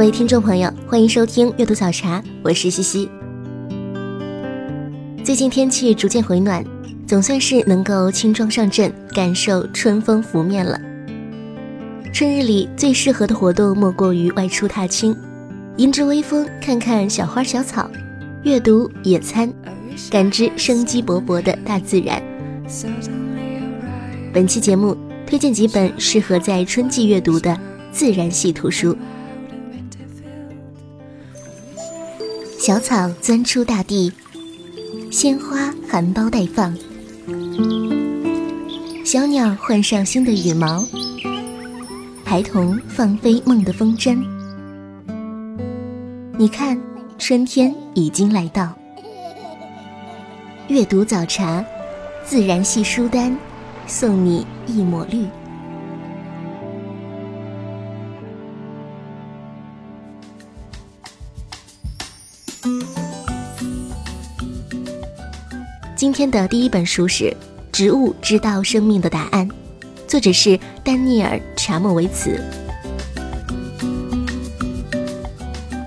各位听众朋友，欢迎收听阅读早茶，我是西西。最近天气逐渐回暖，总算是能够轻装上阵，感受春风拂面了。春日里最适合的活动莫过于外出踏青，迎着微风，看看小花小草，阅读野餐，感知生机勃勃的大自然。本期节目推荐几本适合在春季阅读的自然系图书。小草钻出大地，鲜花含苞待放，小鸟换上新的羽毛，孩童放飞梦的风筝。你看，春天已经来到。阅读早茶，自然系书单，送你一抹绿。今天的第一本书是《植物知道生命的答案》，作者是丹尼尔·查莫维茨。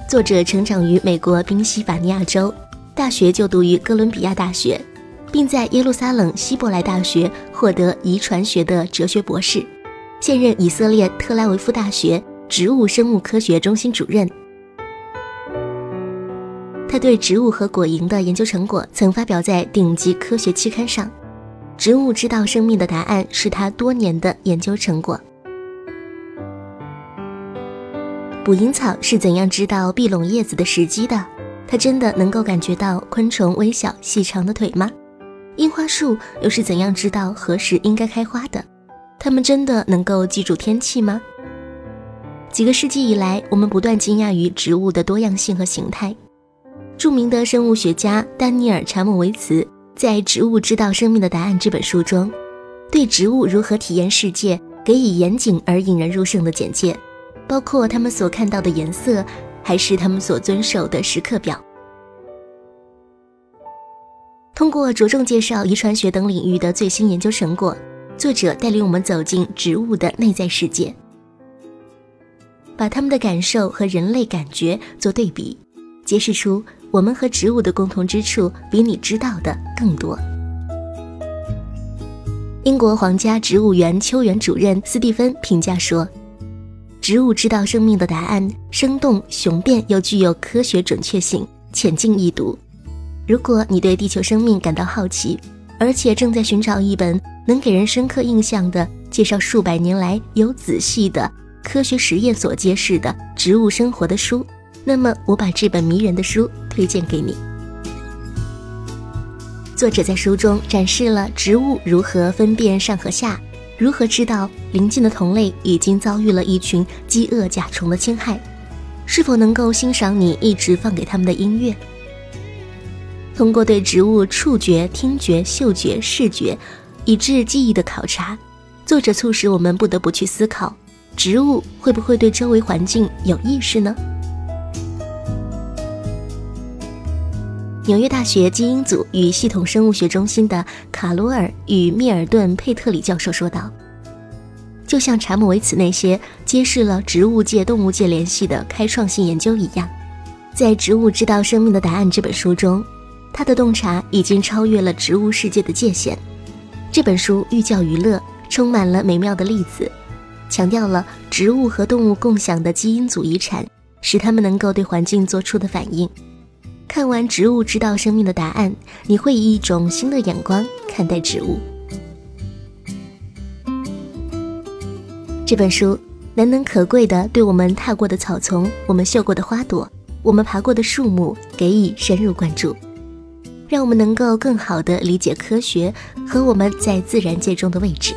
作者成长于美国宾夕法尼亚州，大学就读于哥伦比亚大学，并在耶路撒冷希伯来大学获得遗传学的哲学博士，现任以色列特拉维夫大学植物生物科学中心主任。他对植物和果蝇的研究成果曾发表在顶级科学期刊上，《植物知道生命的答案》是他多年的研究成果。捕蝇草是怎样知道闭拢叶子的时机的？它真的能够感觉到昆虫微小细长的腿吗？樱花树又是怎样知道何时应该开花的？它们真的能够记住天气吗？几个世纪以来，我们不断惊讶于植物的多样性和形态。著名的生物学家丹尼尔·查姆维茨在《植物知道生命的答案》这本书中，对植物如何体验世界给予严谨而引人入胜的简介，包括他们所看到的颜色，还是他们所遵守的时刻表。通过着重介绍遗传学等领域的最新研究成果，作者带领我们走进植物的内在世界，把他们的感受和人类感觉做对比，揭示出。我们和植物的共同之处比你知道的更多。英国皇家植物园秋园主任斯蒂芬评价说：“植物知道生命的答案，生动雄辩又具有科学准确性，浅近易读。如果你对地球生命感到好奇，而且正在寻找一本能给人深刻印象的、介绍数百年来有仔细的科学实验所揭示的植物生活的书。”那么，我把这本迷人的书推荐给你。作者在书中展示了植物如何分辨上和下，如何知道邻近的同类已经遭遇了一群饥饿甲虫的侵害，是否能够欣赏你一直放给他们的音乐。通过对植物触觉、听觉、嗅觉、视觉，以致记忆的考察，作者促使我们不得不去思考：植物会不会对周围环境有意识呢？纽约大学基因组与系统生物学中心的卡罗尔与密尔顿佩特里教授说道：“就像查姆维茨那些揭示了植物界动物界联系的开创性研究一样，在《植物知道生命的答案》这本书中，他的洞察已经超越了植物世界的界限。这本书寓教于乐，充满了美妙的例子，强调了植物和动物共享的基因组遗产，使它们能够对环境做出的反应。”看完《植物知道生命的答案》，你会以一种新的眼光看待植物。这本书难能可贵的对我们踏过的草丛、我们嗅过的花朵、我们爬过的树木给予深入关注，让我们能够更好的理解科学和我们在自然界中的位置。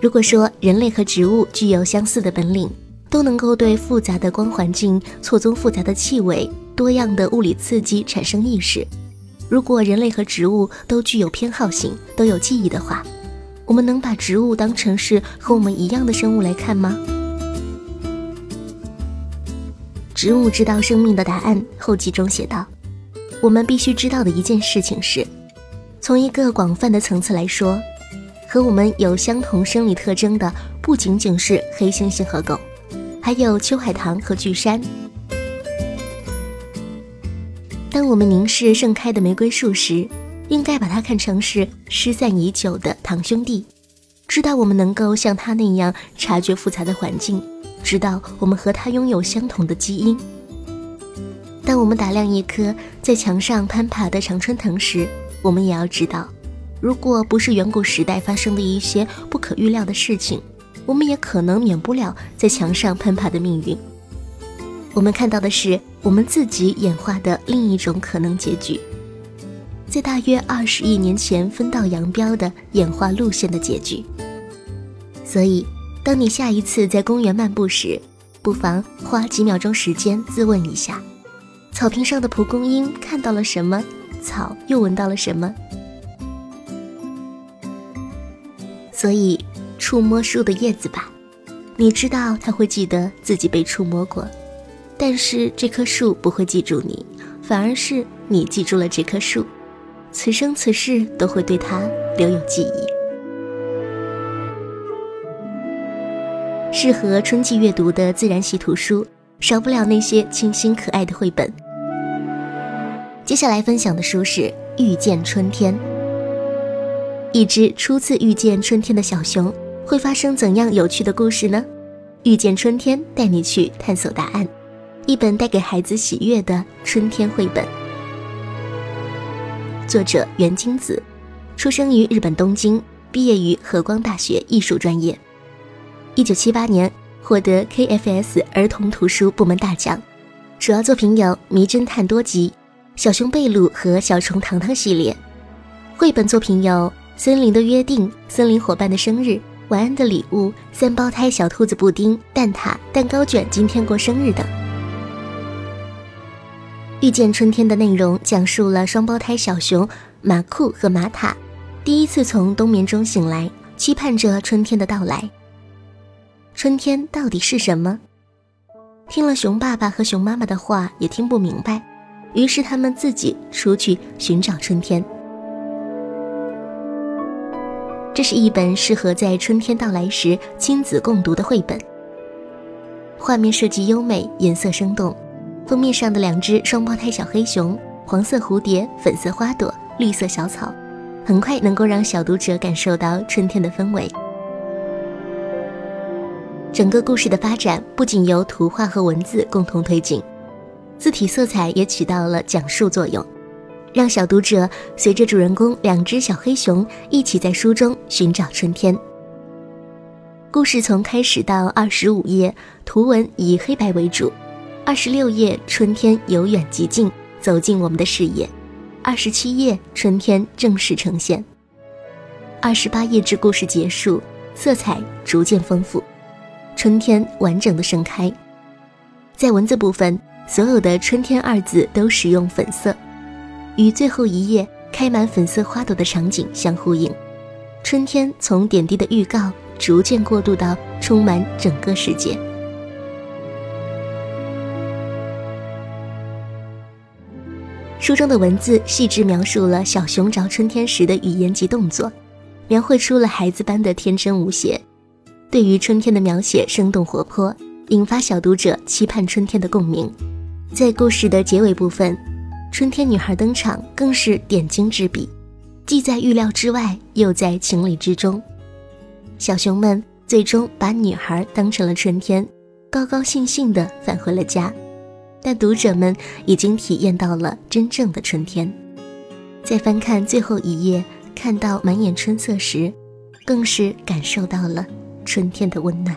如果说人类和植物具有相似的本领，都能够对复杂的光环境、错综复杂的气味、多样的物理刺激产生意识。如果人类和植物都具有偏好性、都有记忆的话，我们能把植物当成是和我们一样的生物来看吗？植物知道生命的答案后记中写道：“我们必须知道的一件事情是，从一个广泛的层次来说，和我们有相同生理特征的不仅仅是黑猩猩和狗，还有秋海棠和巨山。当我们凝视盛开的玫瑰树时。”应该把它看成是失散已久的堂兄弟，知道我们能够像他那样察觉复杂的环境，知道我们和他拥有相同的基因。当我们打量一棵在墙上攀爬的常春藤时，我们也要知道，如果不是远古时代发生的一些不可预料的事情，我们也可能免不了在墙上攀爬的命运。我们看到的是我们自己演化的另一种可能结局。在大约二十亿年前分道扬镳的演化路线的结局。所以，当你下一次在公园漫步时，不妨花几秒钟时间自问一下：草坪上的蒲公英看到了什么？草又闻到了什么？所以，触摸树的叶子吧，你知道它会记得自己被触摸过，但是这棵树不会记住你，反而是你记住了这棵树。此生此世都会对他留有记忆。适合春季阅读的自然系图书，少不了那些清新可爱的绘本。接下来分享的书是《遇见春天》。一只初次遇见春天的小熊，会发生怎样有趣的故事呢？《遇见春天》带你去探索答案。一本带给孩子喜悦的春天绘本。作者袁金子，出生于日本东京，毕业于和光大学艺术专业。一九七八年获得 KFS 儿童图书部门大奖。主要作品有《迷侦探多吉》《小熊贝鲁和小虫糖糖》系列。绘本作品有《森林的约定》《森林伙伴的生日》《晚安的礼物》《三胞胎小兔子布丁》《蛋挞蛋糕卷今天过生日》等。遇见春天的内容讲述了双胞胎小熊马库和马塔第一次从冬眠中醒来，期盼着春天的到来。春天到底是什么？听了熊爸爸和熊妈妈的话，也听不明白，于是他们自己出去寻找春天。这是一本适合在春天到来时亲子共读的绘本，画面设计优美，颜色生动。封面上的两只双胞胎小黑熊，黄色蝴蝶，粉色花朵，绿色小草，很快能够让小读者感受到春天的氛围。整个故事的发展不仅由图画和文字共同推进，字体色彩也起到了讲述作用，让小读者随着主人公两只小黑熊一起在书中寻找春天。故事从开始到二十五页，图文以黑白为主。二十六页，春天由远及近走进我们的视野。二十七页，春天正式呈现。二十八页至故事结束，色彩逐渐丰富，春天完整的盛开。在文字部分，所有的“春天”二字都使用粉色，与最后一页开满粉色花朵的场景相呼应。春天从点滴的预告，逐渐过渡到充满整个世界。书中的文字细致描述了小熊找春天时的语言及动作，描绘出了孩子般的天真无邪。对于春天的描写生动活泼，引发小读者期盼春天的共鸣。在故事的结尾部分，春天女孩登场更是点睛之笔，既在预料之外，又在情理之中。小熊们最终把女孩当成了春天，高高兴兴地返回了家。但读者们已经体验到了真正的春天，在翻看最后一页，看到满眼春色时，更是感受到了春天的温暖。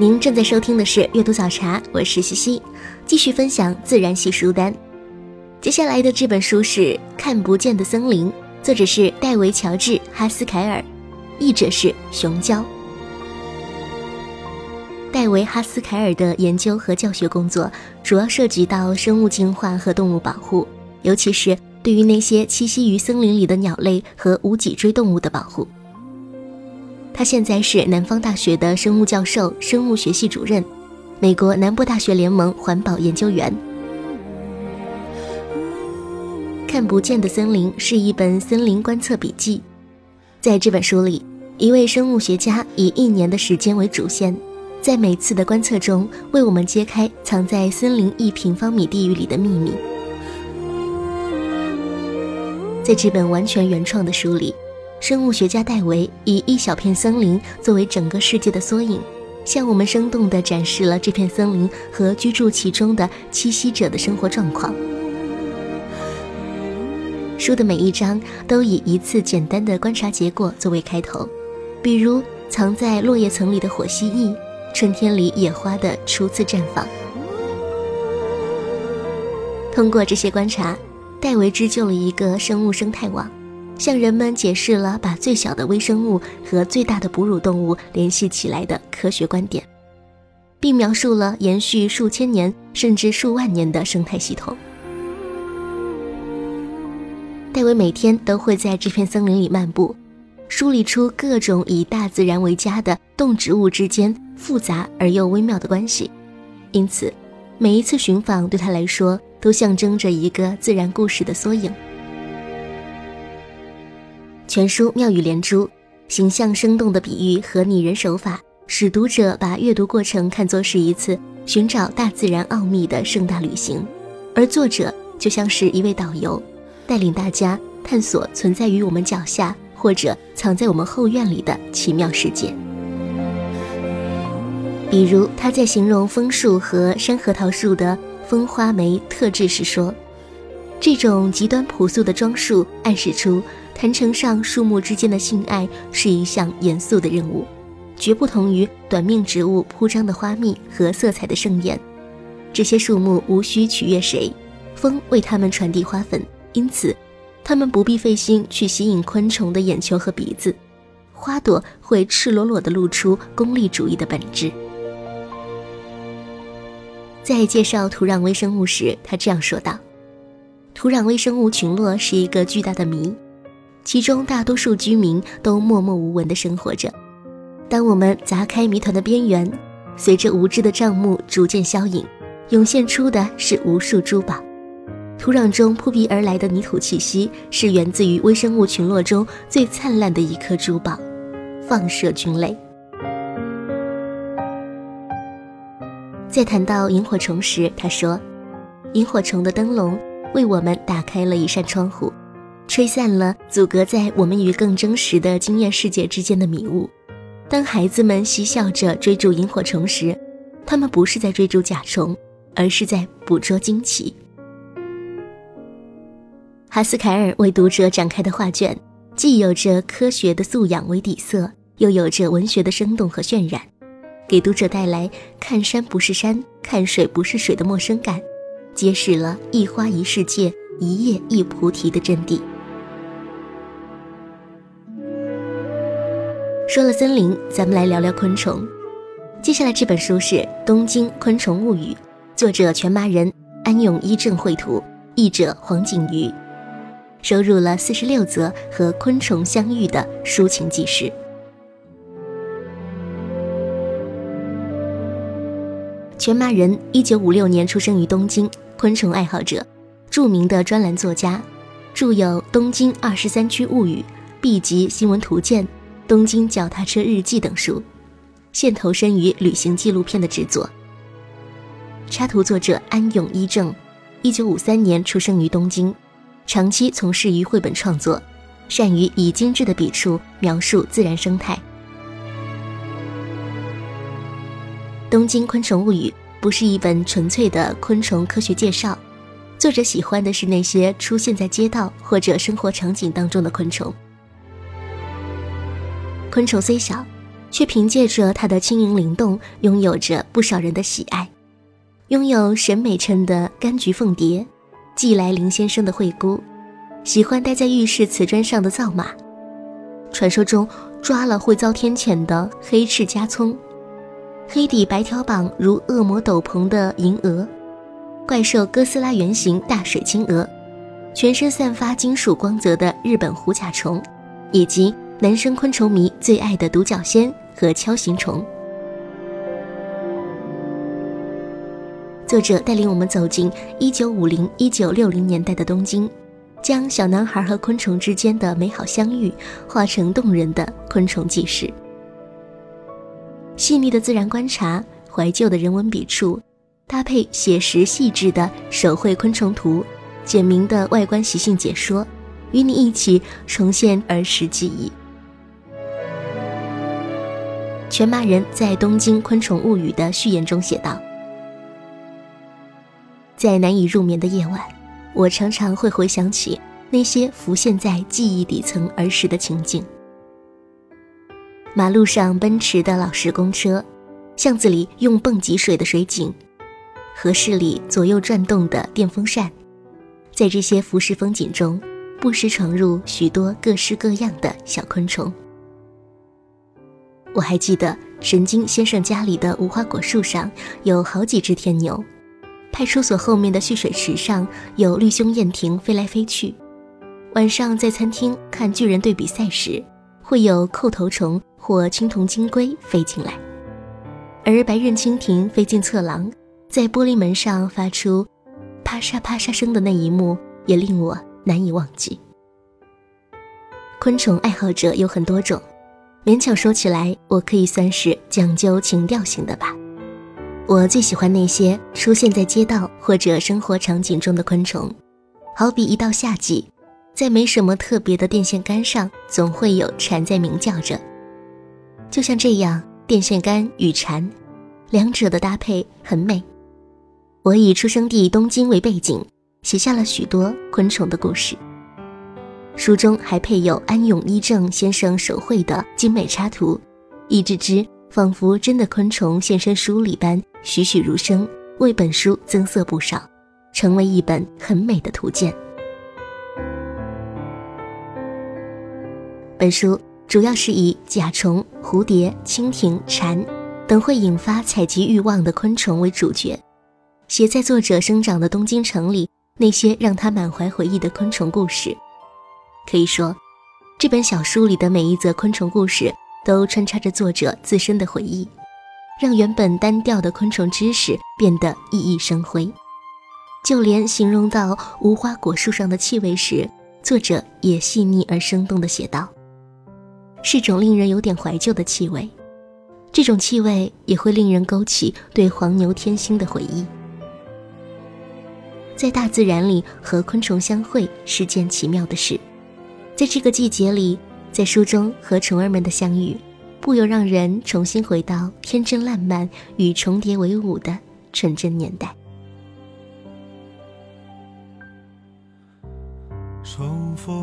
您正在收听的是阅读早茶，我是西西，继续分享自然系书单。接下来的这本书是《看不见的森林》，作者是戴维·乔治·哈斯凯尔，译者是熊娇。戴维·哈斯凯尔的研究和教学工作主要涉及到生物进化和动物保护，尤其是对于那些栖息于森林里的鸟类和无脊椎动物的保护。他现在是南方大学的生物教授、生物学系主任，美国南部大学联盟环保研究员。看不见的森林是一本森林观测笔记，在这本书里，一位生物学家以一年的时间为主线，在每次的观测中为我们揭开藏在森林一平方米地域里的秘密。在这本完全原创的书里。生物学家戴维以一小片森林作为整个世界的缩影，向我们生动地展示了这片森林和居住其中的栖息者的生活状况。书的每一章都以一次简单的观察结果作为开头，比如藏在落叶层里的火蜥蜴，春天里野花的初次绽放。通过这些观察，戴维织就了一个生物生态网。向人们解释了把最小的微生物和最大的哺乳动物联系起来的科学观点，并描述了延续数千年甚至数万年的生态系统。戴维每天都会在这片森林里漫步，梳理出各种以大自然为家的动植物之间复杂而又微妙的关系，因此，每一次寻访对他来说都象征着一个自然故事的缩影。全书妙语连珠，形象生动的比喻和拟人手法，使读者把阅读过程看作是一次寻找大自然奥秘的盛大旅行。而作者就像是一位导游，带领大家探索存在于我们脚下或者藏在我们后院里的奇妙世界。比如他在形容枫树和山核桃树的风花梅特质时说：“这种极端朴素的装束暗示出坛城上树木之间的性爱是一项严肃的任务，绝不同于短命植物铺张的花蜜和色彩的盛宴。这些树木无需取悦谁，风为它们传递花粉，因此它们不必费心去吸引昆虫的眼球和鼻子。花朵会赤裸裸地露出功利主义的本质。”在介绍土壤微生物时，他这样说道：“土壤微生物群落是一个巨大的谜，其中大多数居民都默默无闻地生活着。当我们砸开谜团的边缘，随着无知的账目逐渐消隐，涌现出的是无数珠宝。土壤中扑鼻而来的泥土气息，是源自于微生物群落中最灿烂的一颗珠宝——放射菌类。”在谈到萤火虫时，他说：“萤火虫的灯笼为我们打开了一扇窗户，吹散了阻隔在我们与更真实的经验世界之间的迷雾。当孩子们嬉笑着追逐萤火虫时，他们不是在追逐甲虫，而是在捕捉惊奇。”哈斯凯尔为读者展开的画卷，既有着科学的素养为底色，又有着文学的生动和渲染。给读者带来看山不是山，看水不是水的陌生感，揭示了一花一世界，一叶一菩提的真谛。说了森林，咱们来聊聊昆虫。接下来这本书是《东京昆虫物语》，作者全麻人，安永一正绘图，译者黄景瑜，收录了四十六则和昆虫相遇的抒情记事。全麻人，一九五六年出生于东京，昆虫爱好者，著名的专栏作家，著有《东京二十三区物语》《B 级新闻图鉴》《东京脚踏车日记》等书，现投身于旅行纪录片的制作。插图作者安永一正，一九五三年出生于东京，长期从事于绘本创作，善于以精致的笔触描述自然生态。《东京昆虫物语》不是一本纯粹的昆虫科学介绍，作者喜欢的是那些出现在街道或者生活场景当中的昆虫。昆虫虽小，却凭借着它的轻盈灵动，拥有着不少人的喜爱。拥有审美称的柑橘凤蝶，寄来林先生的惠姑，喜欢待在浴室瓷砖上的皂马，传说中抓了会遭天谴的黑翅加葱。黑底白条膀如恶魔斗篷的银蛾，怪兽哥斯拉原型大水青蛾，全身散发金属光泽的日本虎甲虫，以及男生昆虫迷最爱的独角仙和锹形虫。作者带领我们走进一九五零一九六零年代的东京，将小男孩和昆虫之间的美好相遇画成动人的昆虫记事。细腻的自然观察，怀旧的人文笔触，搭配写实细致的手绘昆虫图，简明的外观习性解说，与你一起重现儿时记忆。全麻人在《东京昆虫物语》的序言中写道：“在难以入眠的夜晚，我常常会回想起那些浮现在记忆底层儿时的情景。”马路上奔驰的老式公车，巷子里用泵挤水的水井，和室里左右转动的电风扇，在这些浮世风景中，不时闯入许多各式各样的小昆虫。我还记得神经先生家里的无花果树上有好几只天牛，派出所后面的蓄水池上有绿胸燕蜓飞来飞去，晚上在餐厅看巨人队比赛时，会有叩头虫。或青铜金龟飞进来，而白刃蜻蜓飞进侧廊，在玻璃门上发出啪沙啪沙声的那一幕，也令我难以忘记。昆虫爱好者有很多种，勉强说起来，我可以算是讲究情调型的吧。我最喜欢那些出现在街道或者生活场景中的昆虫，好比一到夏季，在没什么特别的电线杆上，总会有蝉在鸣叫着。就像这样，电线杆与蝉，两者的搭配很美。我以出生地东京为背景，写下了许多昆虫的故事。书中还配有安永一正先生手绘的精美插图，一只只仿佛真的昆虫现身书里般栩栩如生，为本书增色不少，成为一本很美的图鉴。本书主要是以甲虫、蝴蝶、蜻蜓、蝉等会引发采集欲望的昆虫为主角。写在作者生长的东京城里那些让他满怀回忆的昆虫故事，可以说，这本小书里的每一则昆虫故事都穿插着作者自身的回忆，让原本单调的昆虫知识变得熠熠生辉。就连形容到无花果树上的气味时，作者也细腻而生动地写道：“是种令人有点怀旧的气味，这种气味也会令人勾起对黄牛天星的回忆。”在大自然里和昆虫相会是件奇妙的事，在这个季节里，在书中和虫儿们的相遇，不由让人重新回到天真烂漫与重叠为伍的纯真年代。重逢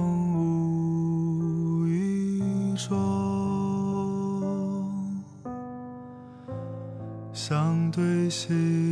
无意中，相对心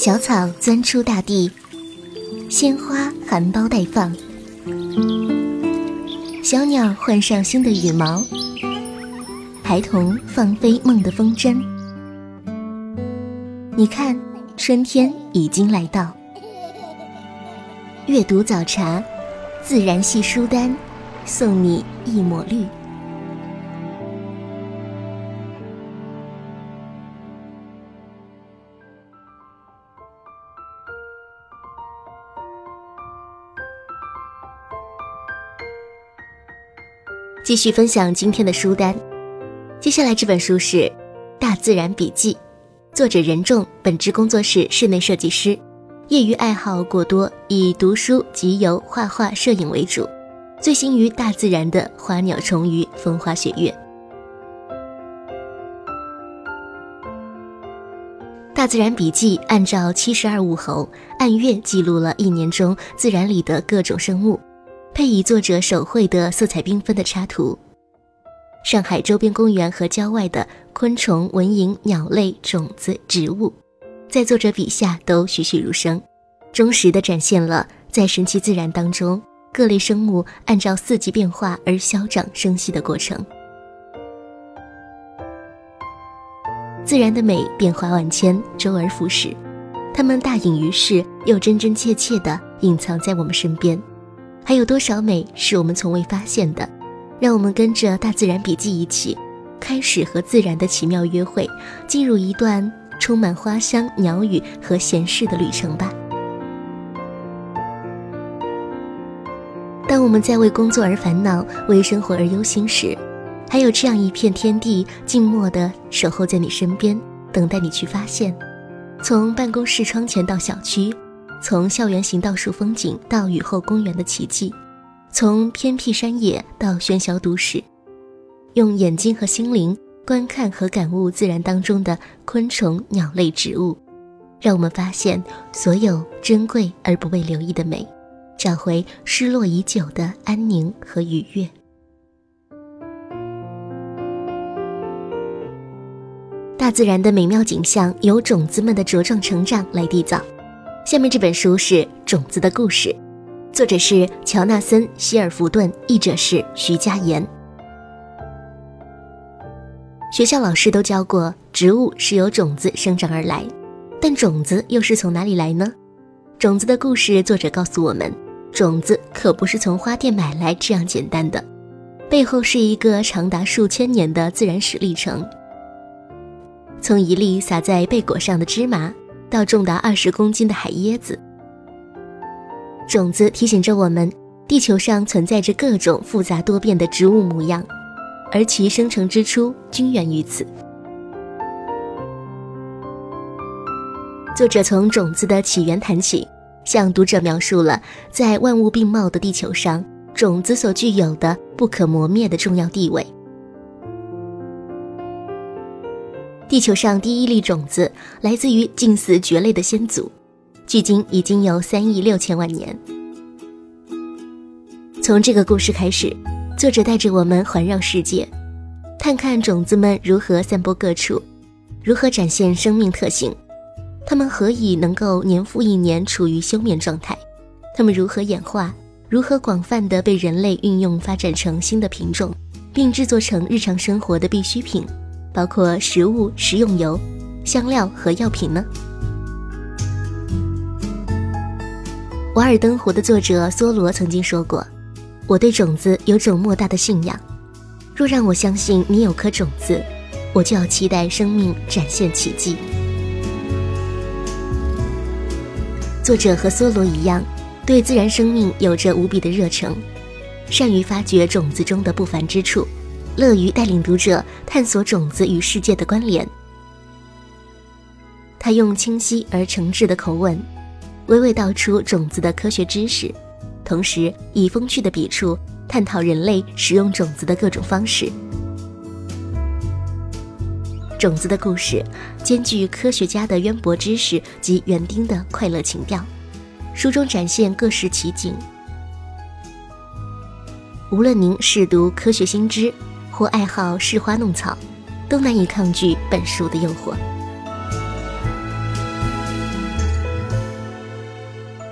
小草钻出大地，鲜花含苞待放，小鸟换上新的羽毛，孩童放飞梦的风筝。你看，春天已经来到。阅读早茶，自然系书单，送你一抹绿。继续分享今天的书单。接下来这本书是《大自然笔记》，作者任重，本职工作室室内设计师，业余爱好过多，以读书、集邮、画画、摄影为主，醉心于大自然的花鸟虫鱼、风花雪月。《大自然笔记》按照七十二物候，按月记录了一年中自然里的各种生物。配以作者手绘的色彩缤纷的插图。上海周边公园和郊外的昆虫、蚊蝇、鸟类、种子、植物，在作者笔下都栩栩如生，忠实地展现了在神奇自然当中各类生物按照四季变化而消长生息的过程。自然的美变化万千，周而复始，它们大隐于世，又真真切切地隐藏在我们身边。还有多少美是我们从未发现的？让我们跟着《大自然笔记》一起，开始和自然的奇妙约会，进入一段充满花香、鸟语和闲适的旅程吧。当我们在为工作而烦恼、为生活而忧心时，还有这样一片天地，静默地守候在你身边，等待你去发现。从办公室窗前到小区。从校园行道树风景到雨后公园的奇迹，从偏僻山野到喧嚣都市，用眼睛和心灵观看和感悟自然当中的昆虫、鸟类、植物，让我们发现所有珍贵而不被留意的美，找回失落已久的安宁和愉悦。大自然的美妙景象由种子们的茁壮成长来缔造。下面这本书是《种子的故事》，作者是乔纳森·希尔弗顿，译者是徐佳妍。学校老师都教过，植物是由种子生长而来，但种子又是从哪里来呢？种子的故事，作者告诉我们，种子可不是从花店买来这样简单的，背后是一个长达数千年的自然史历程。从一粒撒在贝果上的芝麻。到重达二十公斤的海椰子，种子提醒着我们，地球上存在着各种复杂多变的植物模样，而其生成之初均源于此。作者从种子的起源谈起，向读者描述了在万物并茂的地球上，种子所具有的不可磨灭的重要地位。地球上第一粒种子来自于近似蕨类的先祖，距今已经有三亿六千万年。从这个故事开始，作者带着我们环绕世界，探看种子们如何散播各处，如何展现生命特性，它们何以能够年复一年处于休眠状态？它们如何演化？如何广泛的被人类运用，发展成新的品种，并制作成日常生活的必需品，包括食物、食用油、香料和药品呢？《瓦尔登湖》的作者梭罗曾经说过：“我对种子有种莫大的信仰。若让我相信你有颗种子，我就要期待生命展现奇迹。”作者和梭罗一样。对自然生命有着无比的热诚，善于发掘种子中的不凡之处，乐于带领读者探索种子与世界的关联。他用清晰而诚挚的口吻，娓娓道出种子的科学知识，同时以风趣的笔触探讨人类使用种子的各种方式。种子的故事兼具科学家的渊博知识及园丁的快乐情调。书中展现各式奇景，无论您是读科学新知，或爱好试花弄草，都难以抗拒本书的诱惑。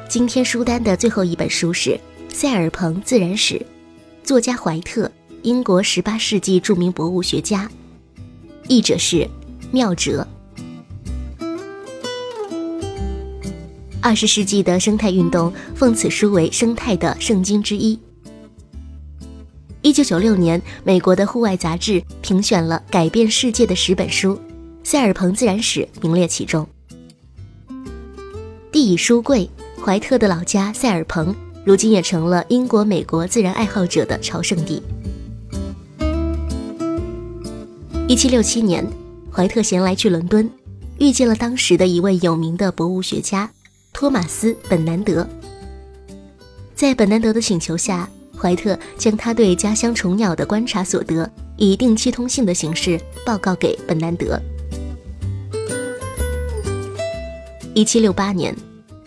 今天书单的最后一本书是《塞尔彭自然史》，作家怀特，英国十八世纪著名博物学家，译者是妙哲。二十世纪的生态运动奉此书为生态的圣经之一。一九九六年，美国的户外杂志评选了改变世界的十本书，《塞尔彭自然史》名列其中。地以书贵，怀特的老家塞尔彭如今也成了英国、美国自然爱好者的朝圣地。一七六七年，怀特闲来去伦敦，遇见了当时的一位有名的博物学家。托马斯·本南德，在本南德的请求下，怀特将他对家乡虫鸟的观察所得以定期通信的形式报告给本南德。一七六八年，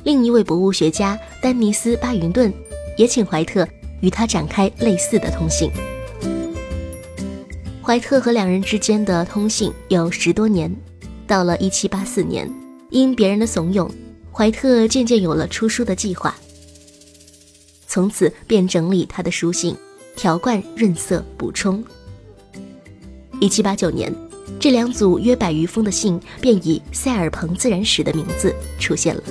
另一位博物学家丹尼斯·巴云顿也请怀特与他展开类似的通信。怀特和两人之间的通信有十多年，到了一七八四年，因别人的怂恿。怀特渐渐有了出书的计划，从此便整理他的书信，条贯润色补充。一七八九年，这两组约百余封的信便以《塞尔彭自然史》的名字出现了。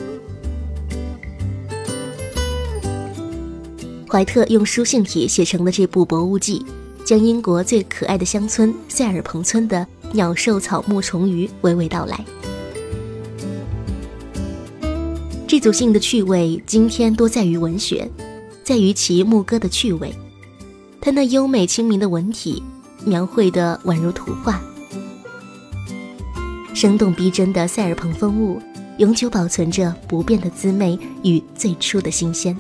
怀特用书信体写成的这部博物记，将英国最可爱的乡村塞尔彭村的鸟兽草木虫鱼娓娓道来。这组信的趣味，今天多在于文学，在于其牧歌的趣味。它那优美清明的文体，描绘的宛如图画，生动逼真的塞尔彭风物，永久保存着不变的滋味与最初的新鲜。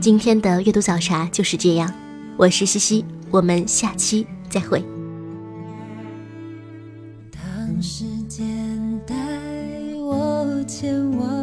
今天的阅读早茶就是这样，我是西西，我们下期再会。我